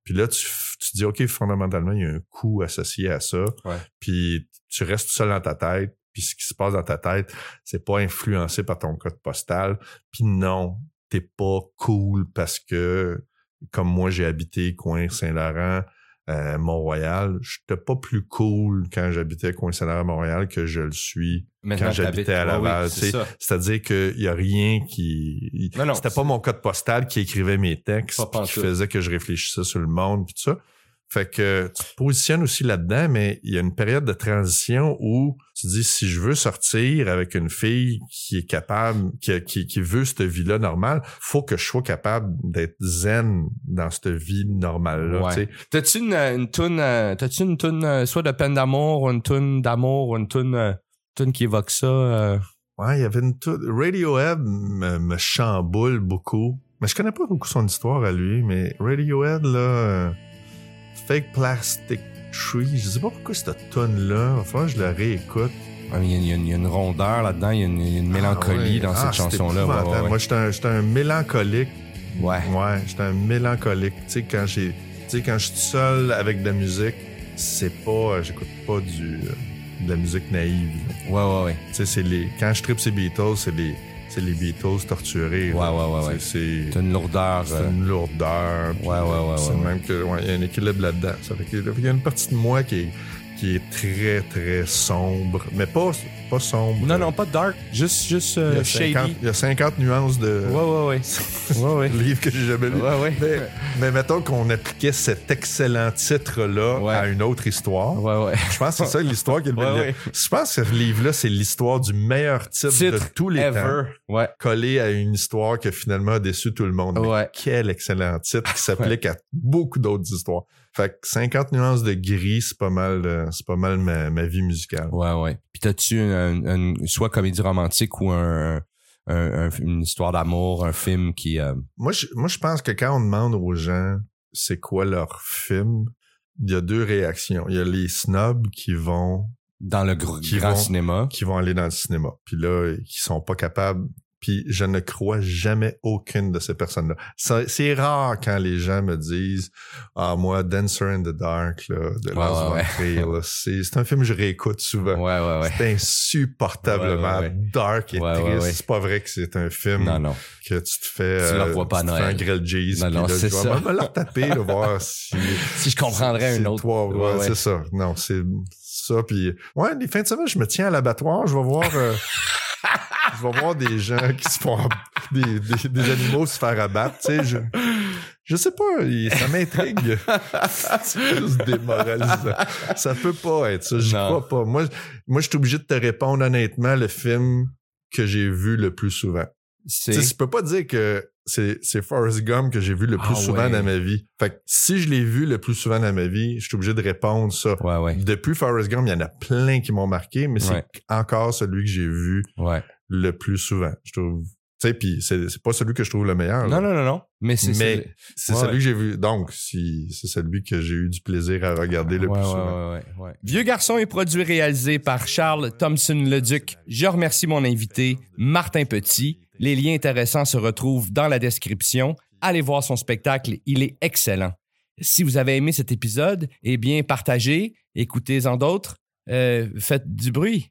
[SPEAKER 1] Puis là, tu, tu dis, OK, fondamentalement, il y a un coût associé à ça.
[SPEAKER 2] Ouais.
[SPEAKER 1] Puis tu restes tout seul dans ta tête. Puis ce qui se passe dans ta tête, c'est pas influencé par ton code postal. Puis non, t'es pas cool parce que, comme moi, j'ai habité coin Saint-Laurent, euh, Mont-Royal, j'étais pas plus cool quand j'habitais à Coincellaire à Montréal que je le suis
[SPEAKER 2] Maintenant
[SPEAKER 1] quand j'habitais à
[SPEAKER 2] oui,
[SPEAKER 1] Laval.
[SPEAKER 2] ça.
[SPEAKER 1] C'est-à-dire qu'il y a rien qui... C'était pas mon code postal qui écrivait mes textes, qui faisait que je réfléchissais sur le monde, puis tout ça. Fait que tu te positionnes aussi là-dedans, mais il y a une période de transition où tu dis si je veux sortir avec une fille qui est capable, qui, qui, qui veut cette vie-là normale, faut que je sois capable d'être zen dans cette vie normale-là.
[SPEAKER 2] Ouais. T'as-tu une, une toune, euh, t'as-tu une toune euh, soit de peine d'amour ou une toune d'amour ou une toune, euh, toune qui évoque ça? euh?
[SPEAKER 1] Ouais, il y avait une toute... Radiohead me, me chamboule beaucoup. Mais je connais pas beaucoup son histoire à lui, mais Radiohead, là... euh, Fake Plastic Tree, je sais pas pourquoi cette tonne-là. Enfin, je la réécoute.
[SPEAKER 2] Ouais, Il y, a- il y a une- il y a une rondeur là-dedans, il y a une, mélancolie
[SPEAKER 1] Ah
[SPEAKER 2] dans
[SPEAKER 1] ouais.
[SPEAKER 2] cette
[SPEAKER 1] Ah,
[SPEAKER 2] chanson-là. Ouais,
[SPEAKER 1] épouvantable.
[SPEAKER 2] ouais,
[SPEAKER 1] Moi, j'étais un, j'étais un mélancolique.
[SPEAKER 2] ouais.
[SPEAKER 1] Ouais, j'étais un mélancolique. Tu sais, quand j'ai... Tu sais, quand je suis seul avec de la musique, c'est pas... J'écoute pas du... euh, de la musique naïve. là.
[SPEAKER 2] Ouais, ouais, ouais.
[SPEAKER 1] Tu sais, c'est les... Quand je tripe ces Beatles, c'est les... C'est les Beatles torturés.
[SPEAKER 2] Ouais, ouais, ouais, ouais.
[SPEAKER 1] C'est...
[SPEAKER 2] Une lourdeur.
[SPEAKER 1] C'est
[SPEAKER 2] euh,
[SPEAKER 1] une lourdeur.
[SPEAKER 2] Ouais, ouais, ouais,
[SPEAKER 1] C'est
[SPEAKER 2] ouais, ouais.
[SPEAKER 1] même que, ouais, il y a un équilibre là-dedans. Ça fait que- il y a une partie de moi qui est, qui est très, très sombre. Mais pas, pas sombre.
[SPEAKER 2] Non, non, pas dark, juste, juste
[SPEAKER 1] Il y,
[SPEAKER 2] euh,
[SPEAKER 1] a 50,
[SPEAKER 2] shady.
[SPEAKER 1] il y a 50 nuances de
[SPEAKER 2] Ouais, ouais, ouais. ouais, ouais.
[SPEAKER 1] livres que j'ai jamais lu.
[SPEAKER 2] Ouais, ouais.
[SPEAKER 1] Mais, mais mettons qu'on appliquait cet excellent titre-là
[SPEAKER 2] Ouais.
[SPEAKER 1] à une autre histoire.
[SPEAKER 2] Ouais, ouais.
[SPEAKER 1] Je pense que c'est ça l'histoire qui est le
[SPEAKER 2] Ouais, ouais.
[SPEAKER 1] Je pense que ce livre-là, c'est l'histoire du meilleur titre, de tous les temps.
[SPEAKER 2] Ever. Ouais.
[SPEAKER 1] collé à une histoire qui a finalement déçu tout le monde. Mais
[SPEAKER 2] Ouais.
[SPEAKER 1] quel excellent titre qui s'applique à beaucoup d'autres histoires. Fait que 50 nuances de gris, c'est pas mal, euh, c'est pas mal ma, ma vie musicale.
[SPEAKER 2] Ouais, ouais. Puis t'as-tu une, une- une- soit comédie romantique ou un, un- un- une histoire d'amour, un film qui... euh,
[SPEAKER 1] Moi, je, moi, je pense que quand on demande aux gens c'est quoi leur film, il y a deux réactions. Il y a les snobs qui vont,
[SPEAKER 2] dans le gr-
[SPEAKER 1] Qui
[SPEAKER 2] grand
[SPEAKER 1] vont-
[SPEAKER 2] cinéma.
[SPEAKER 1] qui vont aller dans le cinéma. Puis là, qui sont pas capables. Puis je ne crois jamais aucune de ces personnes-là. Ça- C'est rare quand les gens me disent Ah, moi, Dancer in the Dark, là, de Lars
[SPEAKER 2] ouais,
[SPEAKER 1] c'est un film que je réécoute souvent.
[SPEAKER 2] Ouais, ouais, ouais.
[SPEAKER 1] C'est insupportablement dark et triste. C'est pas vrai que c'est un film
[SPEAKER 2] Non, non.
[SPEAKER 1] que tu te fais.
[SPEAKER 2] Tu
[SPEAKER 1] euh,
[SPEAKER 2] revois pas
[SPEAKER 1] tu te fais un grill cheese.
[SPEAKER 2] Non, non, c'est
[SPEAKER 1] je vais
[SPEAKER 2] ça.
[SPEAKER 1] me le retaper, là, voir si.
[SPEAKER 2] Si je comprendrais un autre.
[SPEAKER 1] toi, c'est ça. Non, c'est ça. Puis, ouais, les fins de semaine, je me tiens à l'abattoir. Je vais voir. euh, je vais voir des gens qui se font. Des, des, des animaux se faire abattre. Tu sais, je. Je sais pas, ça m'intrigue. c'est juste démoralisant. Ça peut pas être ça,
[SPEAKER 2] Non.
[SPEAKER 1] crois pas. Moi, moi, je suis obligé de te répondre honnêtement, le film que j'ai vu le plus souvent. Tu sais, je peux pas dire que c'est, c'est Forrest Gump que j'ai vu le plus
[SPEAKER 2] Ah
[SPEAKER 1] souvent
[SPEAKER 2] ouais.
[SPEAKER 1] dans ma vie. Fait que si je l'ai vu le plus souvent dans ma vie, je suis obligé de répondre ça.
[SPEAKER 2] Ouais, ouais.
[SPEAKER 1] Depuis Forrest Gump, il y en a plein qui m'ont marqué, mais c'est encore celui que j'ai vu
[SPEAKER 2] Ouais.
[SPEAKER 1] Le plus souvent. Je trouve. Tu sais, puis c'est, pas celui que je trouve le meilleur. là.
[SPEAKER 2] Non, non, non, non. Mais c'est... Ouais,
[SPEAKER 1] celui
[SPEAKER 2] ouais.
[SPEAKER 1] que j'ai vu. Donc, si c'est celui que j'ai eu du plaisir à regarder le
[SPEAKER 2] Ouais,
[SPEAKER 1] plus souvent.
[SPEAKER 2] Vieux garçon est produit et réalisé par Charles Thompson-Leduc. Je remercie mon invité, Martin Petit. Les liens intéressants se retrouvent dans la description. Allez voir son spectacle, il est excellent. Si vous avez aimé cet épisode, eh bien, partagez, écoutez-en d'autres, euh, faites du bruit.